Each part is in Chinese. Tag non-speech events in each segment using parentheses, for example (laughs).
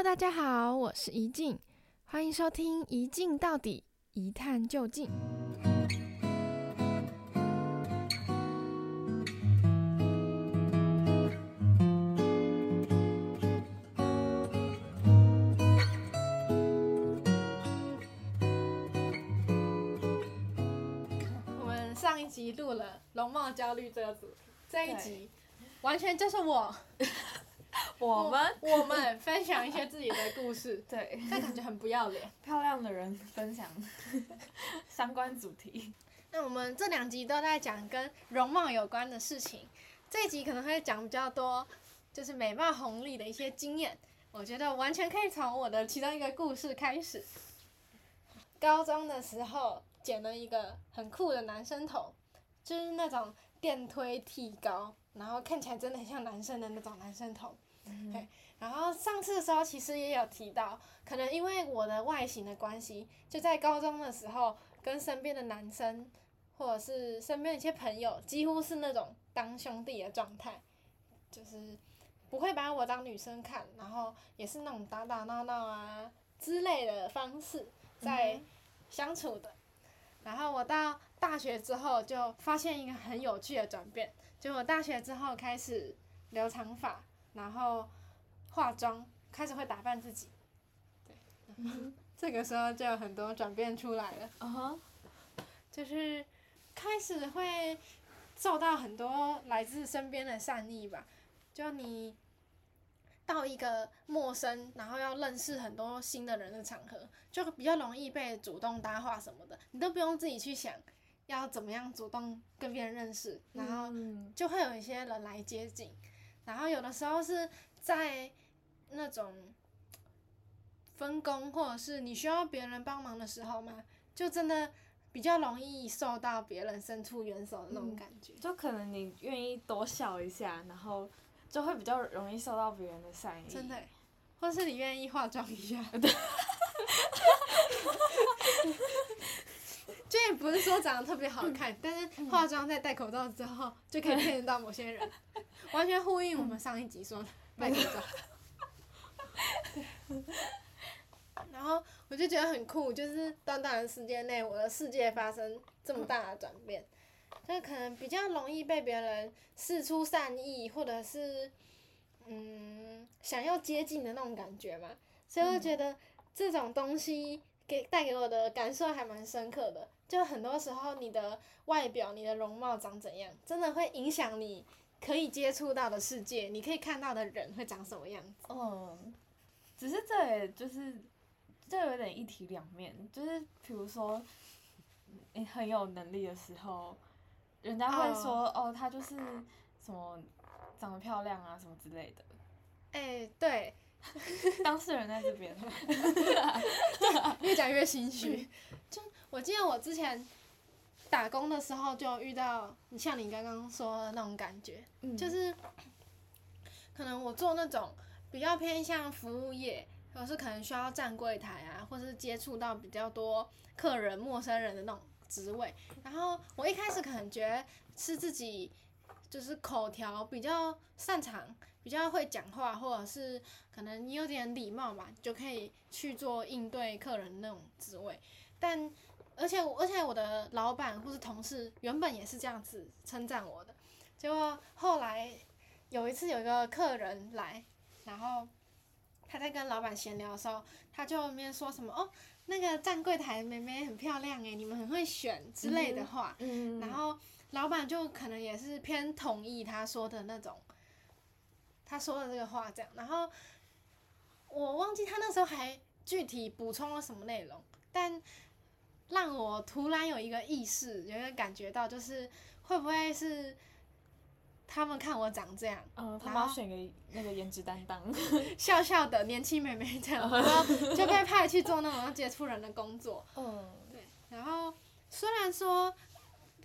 Hello，大家好，我是怡静，欢迎收听《一镜到底，一探究竟》。我们上一集录了容貌焦虑这个主题，这一集完全就是我。(laughs) 我们我，们分享一些自己的故事，(laughs) 对，这感觉很不要脸。漂亮的人分享 (laughs) 相关主题。那我们这两集都在讲跟容貌有关的事情，这一集可能会讲比较多，就是美貌红利的一些经验。我觉得完全可以从我的其中一个故事开始。高中的时候剪了一个很酷的男生头，就是那种电推剃高，然后看起来真的很像男生的那种男生头。对，然后上次的时候其实也有提到，可能因为我的外形的关系，就在高中的时候，跟身边的男生或者是身边的一些朋友，几乎是那种当兄弟的状态，就是不会把我当女生看，然后也是那种打打闹闹啊之类的方式在相处的。然后我到大学之后就发现一个很有趣的转变，就我大学之后开始留长发。然后化妆，开始会打扮自己，对，这个时候就有很多转变出来了。嗯哼，就是开始会受到很多来自身边的善意吧。就你到一个陌生，然后要认识很多新的人的场合，就比较容易被主动搭话什么的，你都不用自己去想要怎么样主动跟别人认识，然后就会有一些人来接近。然后有的时候是在那种分工，或者是你需要别人帮忙的时候嘛，就真的比较容易受到别人伸出援手的那种感觉。嗯，就可能你愿意多笑一下，然后就会比较容易受到别人的善意。真的，或是你愿意化妆一下。(laughs) 就也不是说长得特别好看，但是化妆在戴口罩之后就可以骗得到某些人，完全呼应我们上一集说的戴口罩。(laughs) 然后我就觉得很酷，就是短短的时间内，我的世界发生这么大的转变，(laughs) 就可能比较容易被别人释出善意，或者是嗯想要接近的那种感觉嘛，所以我觉得这种东西给带给我的感受还蛮深刻的。就很多时候，你的外表、你的容貌长怎样，真的会影响你可以接触到的世界，你可以看到的人会长什么样子。嗯，只是这也就是，这有点一体两面。就是比如说，你很有能力的时候，人家会说哦，哦，他就是什么长得漂亮啊，什么之类的。哎、欸，对。(laughs) 当事人在这边，(laughs) 越讲越心虚。就我记得我之前打工的时候，就遇到你像你刚刚说的那种感觉，嗯、就是可能我做那种比较偏向服务业，或是可能需要站柜台啊，或是接触到比较多客人、陌生人的那种职位。然后我一开始可能觉得是自己就是口条比较擅长。比较会讲话，或者是可能你有点礼貌嘛，就可以去做应对客人那种职位。但而且而且我的老板或是同事原本也是这样子称赞我的。结果后来有一次有一个客人来，然后他在跟老板闲聊的时候，他就那边说什么哦，那个站柜台的妹妹很漂亮诶，你们很会选之类的话。嗯。然后老板就可能也是偏同意他说的那种。他说的这个话这样，然后我忘记他那时候还具体补充了什么内容，但让我突然有一个意识，有一个感觉到，就是会不会是他们看我长这样，嗯，他们要选个那个颜值担当，笑笑的年轻美眉这样，然后就被派去做那种要接触人的工作，(laughs) 嗯，对，然后虽然说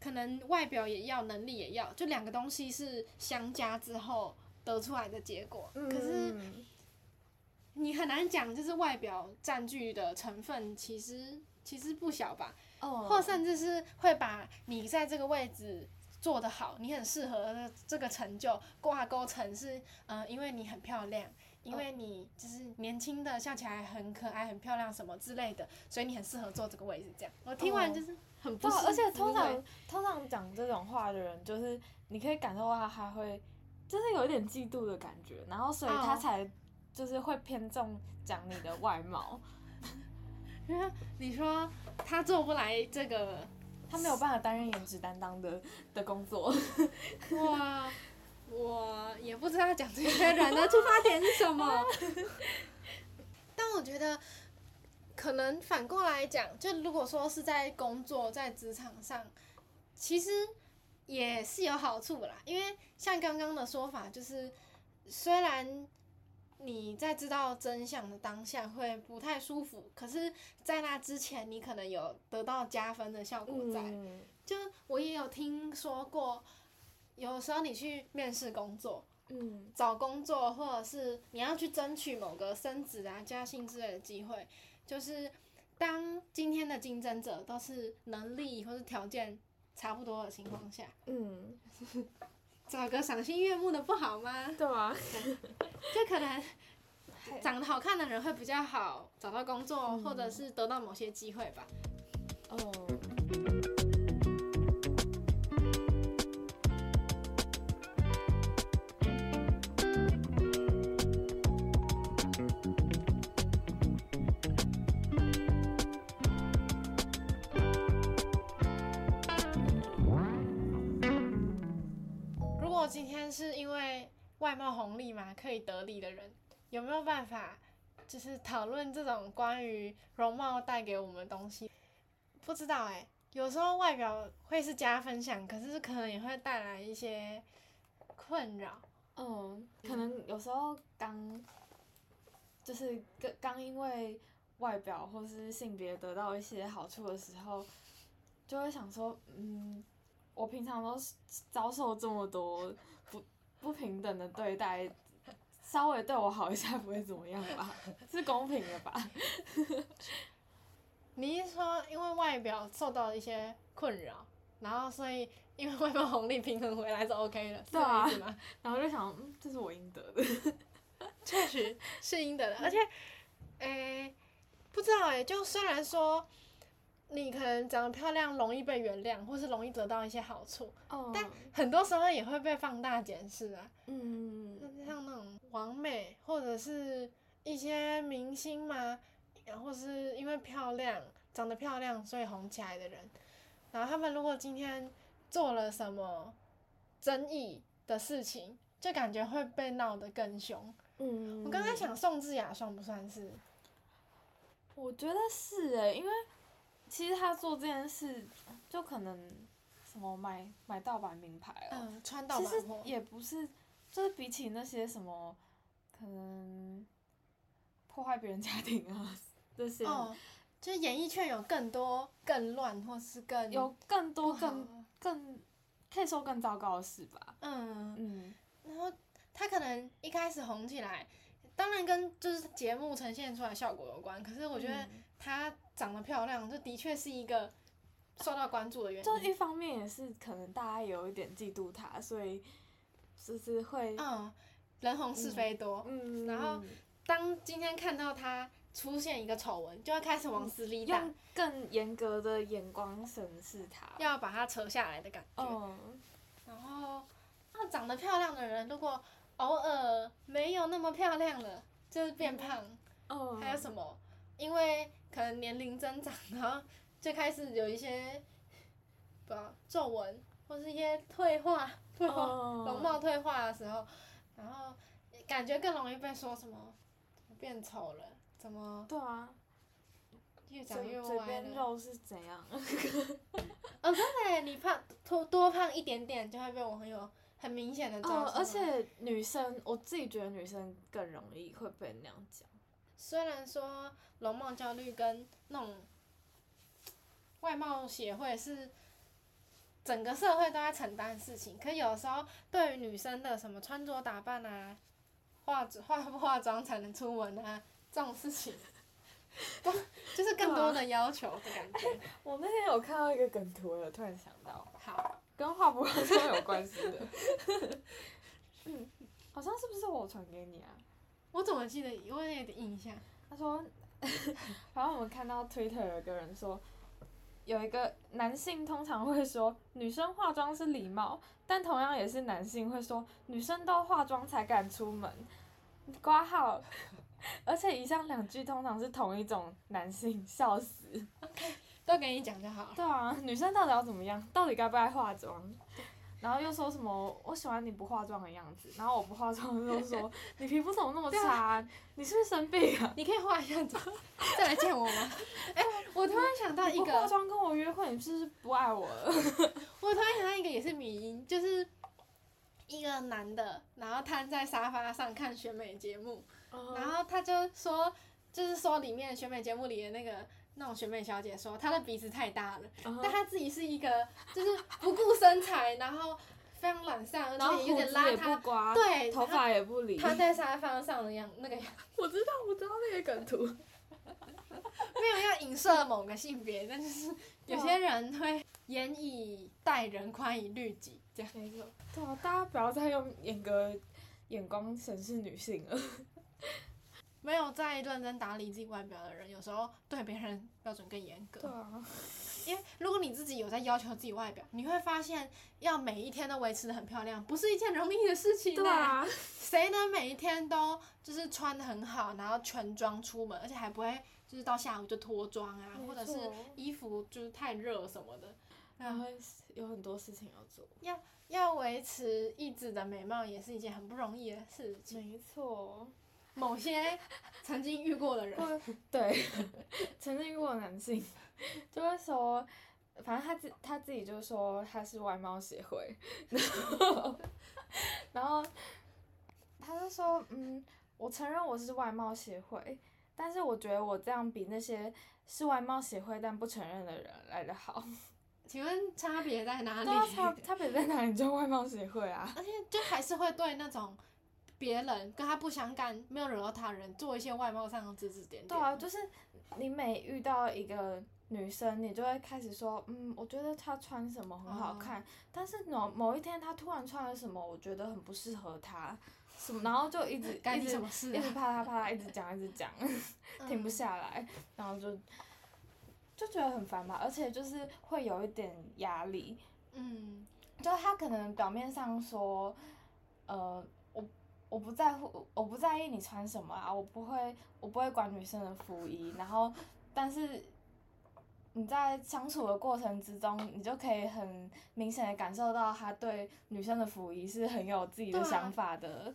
可能外表也要，能力也要，就两个东西是相加之后。得出来的结果，可是你很难讲，就是外表占据的成分其实其实不小吧，或甚至是会把你在这个位置做得好，你很适合这个成就挂钩成是，呃，因为你很漂亮，因为你就是年轻的笑起来很可爱、很漂亮什么之类的，所以你很适合坐这个位置。这样，我听完就是很不、哦。而且通常通常讲这种话的人，就是你可以感受到他还会，就是有一点嫉妒的感觉，然后所以他才就是会偏重讲你的外貌。(laughs) 因为你说他做不来这个。他没有办法担任颜值担当的的工作。哇，我也不知道讲这些人的出发点是什么。但我觉得，可能反过来讲，就如果说是在工作在职场上，其实也是有好处啦。因为像刚刚的说法，就是虽然。你在知道真相的当下会不太舒服，可是，在那之前，你可能有得到加分的效果在。嗯、就我也有听说过，有时候你去面试工作，嗯，找工作，或者是你要去争取某个升职啊、加薪之类的机会，就是当今天的竞争者都是能力或是条件差不多的情况下，嗯。找个赏心悦目的不好吗？对啊，就可能长得好看的人会比较好找到工作，嗯、或者是得到某些机会吧。哦。外貌红利嘛，可以得利的人，有没有办法就是讨论这种关于容貌带给我们的东西？不知道哎、有时候外表会是加分项，可是可能也会带来一些困扰。嗯，可能有时候刚就是刚刚因为外表或是性别得到一些好处的时候，就会想说，嗯。我平常都遭受这么多不不平等的对待，稍微对我好一下不会怎么样吧？(laughs) 是公平的吧？(laughs) 你是说因为外表受到了一些困扰，然后所以因为外貌红利平衡回来就 OK 了，对啊，然后就想，嗯，这是我应得的，(laughs) 确实是应得的，而且，诶、欸，不知道诶、欸，就虽然说。你可能长得漂亮，容易被原谅，或是容易得到一些好处，oh. 但很多时候也会被放大检视啊。嗯，像那种完美或者是一些明星嘛，然后是因为漂亮，长得漂亮所以红起来的人，然后他们如果今天做了什么争议的事情，就感觉会被闹得更凶。嗯，我刚才想宋智雅算不算是？我觉得是诶、欸，因为。其实他做这件事，就可能什么买买盗版名牌了，嗯，穿盗版，其实也不是，就是比起那些什么，可能破坏别人家庭啊这些，哦，就是演艺圈有更多更乱或是更有更多更更可以说更糟糕的事吧。嗯嗯，然后他可能一开始红起来，当然跟就是节目呈现出来效果有关，可是我觉得她。长得漂亮，这的确是一个受到关注的原因。就一方面也是可能大家有一点嫉妒她，所以就是会嗯，人红是非多。嗯。然后当今天看到她出现一个丑闻，就要开始往死里打，用更严格的眼光审视她，要把她扯下来的感觉。嗯。然后，那长得漂亮的人，如果偶尔没有那么漂亮了，就是变胖。嗯。还有什么？因为。可能年龄增长，然后就开始有一些，不知道皱纹，或是一些退化、退化、容貌退化的时候，然后感觉更容易被说什么变丑了，怎么？对啊。越长越歪了。嘴边肉是怎样？(laughs) 哦，真的，你胖多多胖一点点，就会被我很有很明显的。哦，而且女生，我自己觉得女生更容易会被那样讲。虽然说容貌焦虑跟那种外貌协会是整个社会都在承担的事情，可有时候对于女生的什么穿着打扮啊，化化不化妆才能出门啊，这种事情，(laughs) 都就是更多的要求的感觉。(laughs) 我那天有看到一个梗图，我突然想到。好。跟化不化妆有关系的。嗯，(laughs) 好像是不是我传给你啊？我怎么记得？我有点印象。他说，(laughs) 然后我们看到 Twitter 有个人说，有一个男性通常会说女生化妆是礼貌，但同样也是男性会说女生都化妆才敢出门。挂号，(laughs) 而且以上两句通常是同一种男性，笑死。都给你讲就好了。对啊，女生到底要怎么样？到底该不该化妆？然后又说什么我喜欢你不化妆的样子，然后我不化妆又说 (laughs) 你皮肤怎么那么差？啊、你是不是生病啊？(laughs) 你可以化一下妆再来见我吗？(laughs) 哎、欸，我突然想到一个，化妆跟我约会，你是不是不爱我了？我突然想到一个也是迷因，就是一个男的，然后瘫在沙发上看选美节目，uh huh. 然后他就说，就是说里面选美节目里的那个。那种选美小姐说，她的鼻子太大了，uh huh. 但她自己是一个就是不顾身材，然后非常懒散，而且有点邋遢，对，头发也不理，她在沙发上的样那个样。我知道，我知道那个梗图，没有要影射某个性别，但就是有些人会严以待人，宽以律己，这样。没错。对啊，大家不要再用严格眼光审视女性了。没有在认真打理自己外表的人，有时候对别人标准更严格。对啊，因为如果你自己有在要求自己外表，你会发现要每一天都维持的很漂亮，不是一件容易的事情。对啊，(laughs) 谁能每一天都就是穿的很好，然后全妆出门，而且还不会就是到下午就脱妆啊，或者是衣服就是太热什么的，然后有很多事情要做。要要维持一直的美貌，也是一件很不容易的事情。没错。某些曾经遇过的人，对，(laughs) 曾经遇过的男性，(laughs) 就会说，反正他自他自己就说他是外貌协会，(laughs) 然后，然后他就说，嗯，我承认我是外貌协会，但是我觉得我这样比那些是外貌协会但不承认的人来的好。请问差别在哪里？对啊，差差别在哪里？就外貌协会啊，而且就还是会对那种。别人跟他不相干，没有惹到他人，做一些外貌上的指指点点。对啊，就是你每遇到一个女生，你就会开始说，嗯，我觉得她穿什么很好看，嗯、但是某某一天她突然穿了什么，我觉得很不适合她，什么，然后就一直 (laughs) 干什么事、啊、一直啪啦啪啦，一直讲一直讲，(laughs) 停不下来，然后就就觉得很烦吧，而且就是会有一点压力，嗯，就他可能表面上说，呃。我不在乎，我不在意你穿什么啊，我不会，我不会管女生的服衣。然后，但是你在相处的过程之中，你就可以很明显的感受到他对女生的服仪是很有自己的想法的，啊、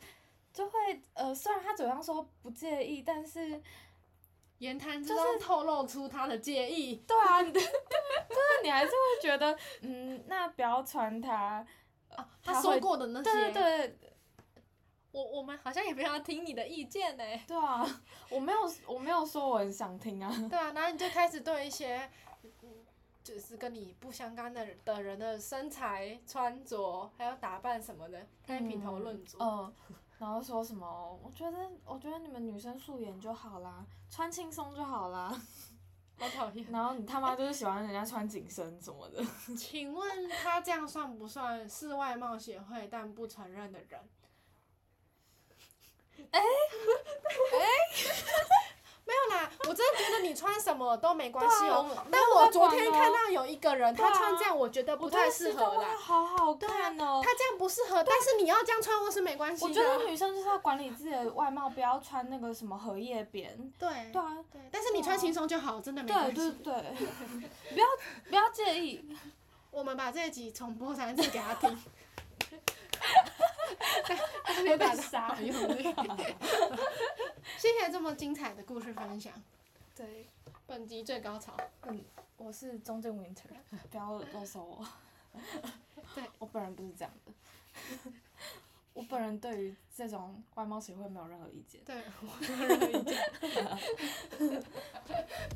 就会呃，虽然他嘴上说不介意，但是言谈之中透露出他的介意。对啊，(laughs) 就是你还是会觉得，嗯，那不要穿它。啊，他说过的那些。对对对。我我们好像也不要听你的意见呢。对啊，我没有我没有说我很想听啊。对啊，然后你就开始对一些，就是跟你不相干的的人的身材、穿着还有打扮什么的，开始评头论足。嗯，然后说什么？我觉得我觉得你们女生素颜就好啦，穿轻松就好啦。(laughs) 好讨厌。然后你他妈就是喜欢人家穿紧身什么的。请问他这样算不算是外貌协会但不承认的人？(laughs) 哎，哎，(laughs) 没有啦，我真的觉得你穿什么都没关系哦。但我昨天看到有一个人，他穿这样，我觉得不太适合啦。好好看哦。他这样不适合，但是你要这样穿，我是没关系的。我觉得女生就是要管理自己的外貌，不要穿那个什么荷叶边。对。对啊。对。但是你穿轻松就好，真的没关系。对对对。(laughs) 不要不要介意。我们把这一集重播三次给他听。别打傻，(laughs) 谢谢这么精彩的故事分享。对，本集最高潮。嗯，我是中正 Winter，不要啰嗦我。(laughs) 对，我本人不是这样的。我本人对于这种外貌协会没有任何意见。对，我没有任何意见。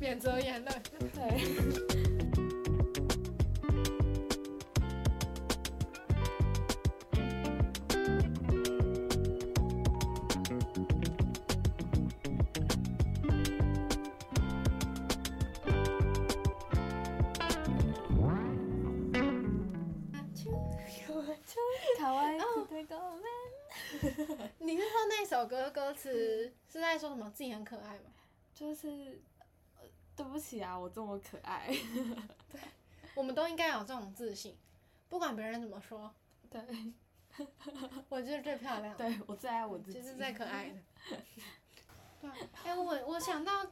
(laughs) 免责言论。对。(laughs) 首歌歌词是在说什么？自己很可爱吗？就是，对不起啊，我这么可爱。(laughs) 对，我们都应该有这种自信，不管别人怎么说。对，(laughs) 我就是最漂亮。对，我最爱我自己。就是最可爱的。对，哎、欸，我我想到，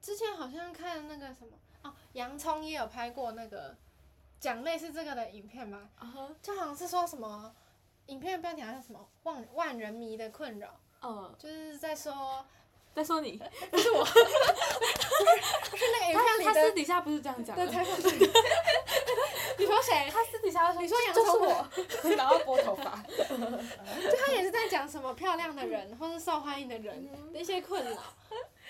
之前好像看那个什么哦，洋葱也有拍过那个讲类似这个的影片吧？啊、uh-huh. 就好像是说什么。影片标题好像什么万万人迷的困扰，嗯，就是在说，在说你，(laughs) 不是我，是那个影片里他私底下不是这样讲的。(laughs) 你说谁？他私底下说，你说洋葱我，然后拨头发，(laughs) 就他也是在讲什么漂亮的人或是受欢迎的人的一些困扰。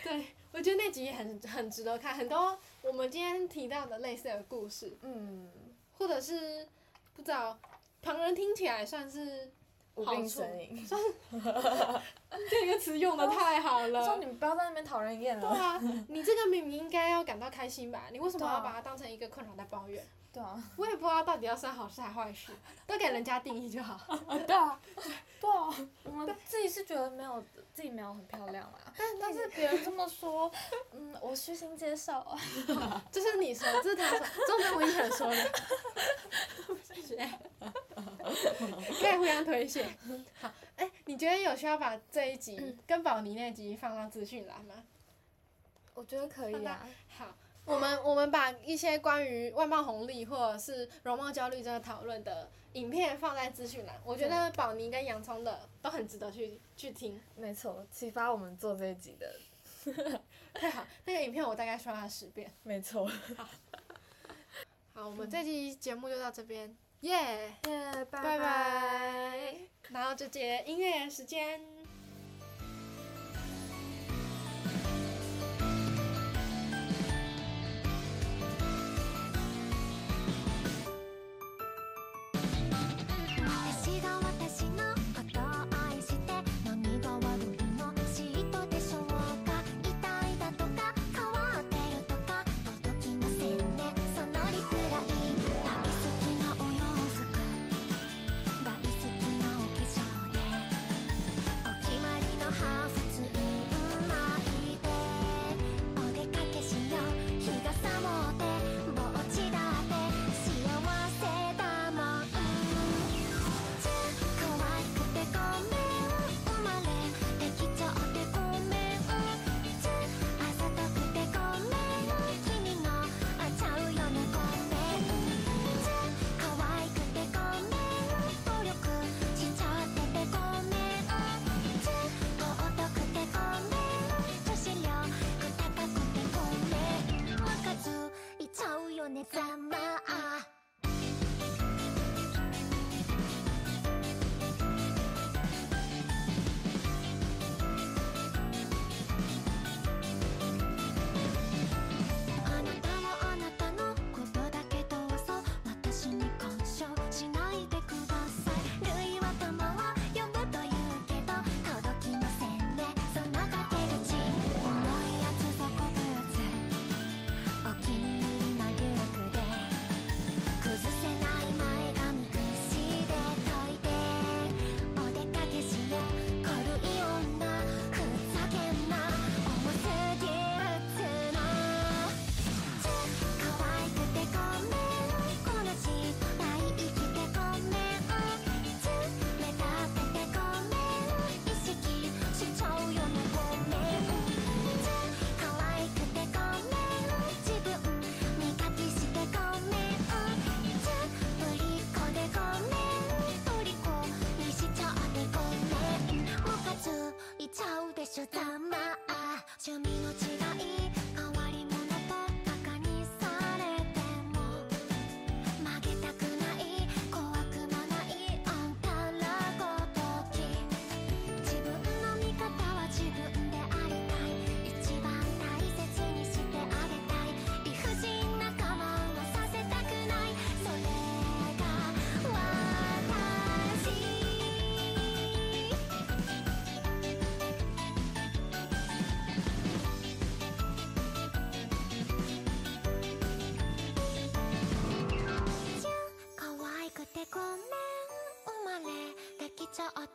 对，我觉得那集也很很值得看，很多我们今天提到的类似的故事，嗯，或者是不知道。旁人听起来算是无病呻吟，算 (laughs) (laughs) 这个词用的太好了。说你们不要在那边讨人厌了。对啊，(laughs) 你这个明明应该要感到开心吧？你为什么要把它当成一个困扰在抱怨？(laughs) 对啊。我也不知道到底要算好事还是坏事，都给人家定义就好。对啊，对啊，我们自己是觉得没有自己没有很漂亮啊，但但是别人这么说，嗯，我虚心接受。这是你说，这是他说，中间我一个人说的。谢谢。可以互相推卸。好，哎、欸，你觉得有需要把这一集跟宝妮那集放到资讯栏吗？我觉得可以啊。好，我们我们把一些关于外貌红利或者是容貌焦虑这个讨论的影片放在资讯栏。我觉得宝妮跟洋葱的都很值得去去听。没错，启发我们做这一集的。(laughs) 太好，那个影片我大概刷了十遍。没错。好，好，我们这期节目就到这边。耶，耶，拜拜，然后就接音乐时间。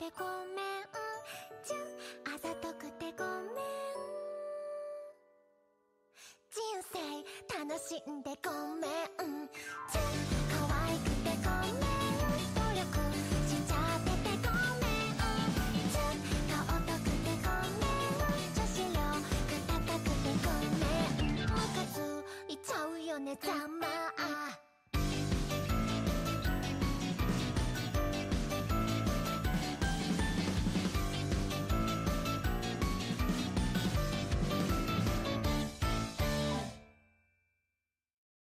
でごめん。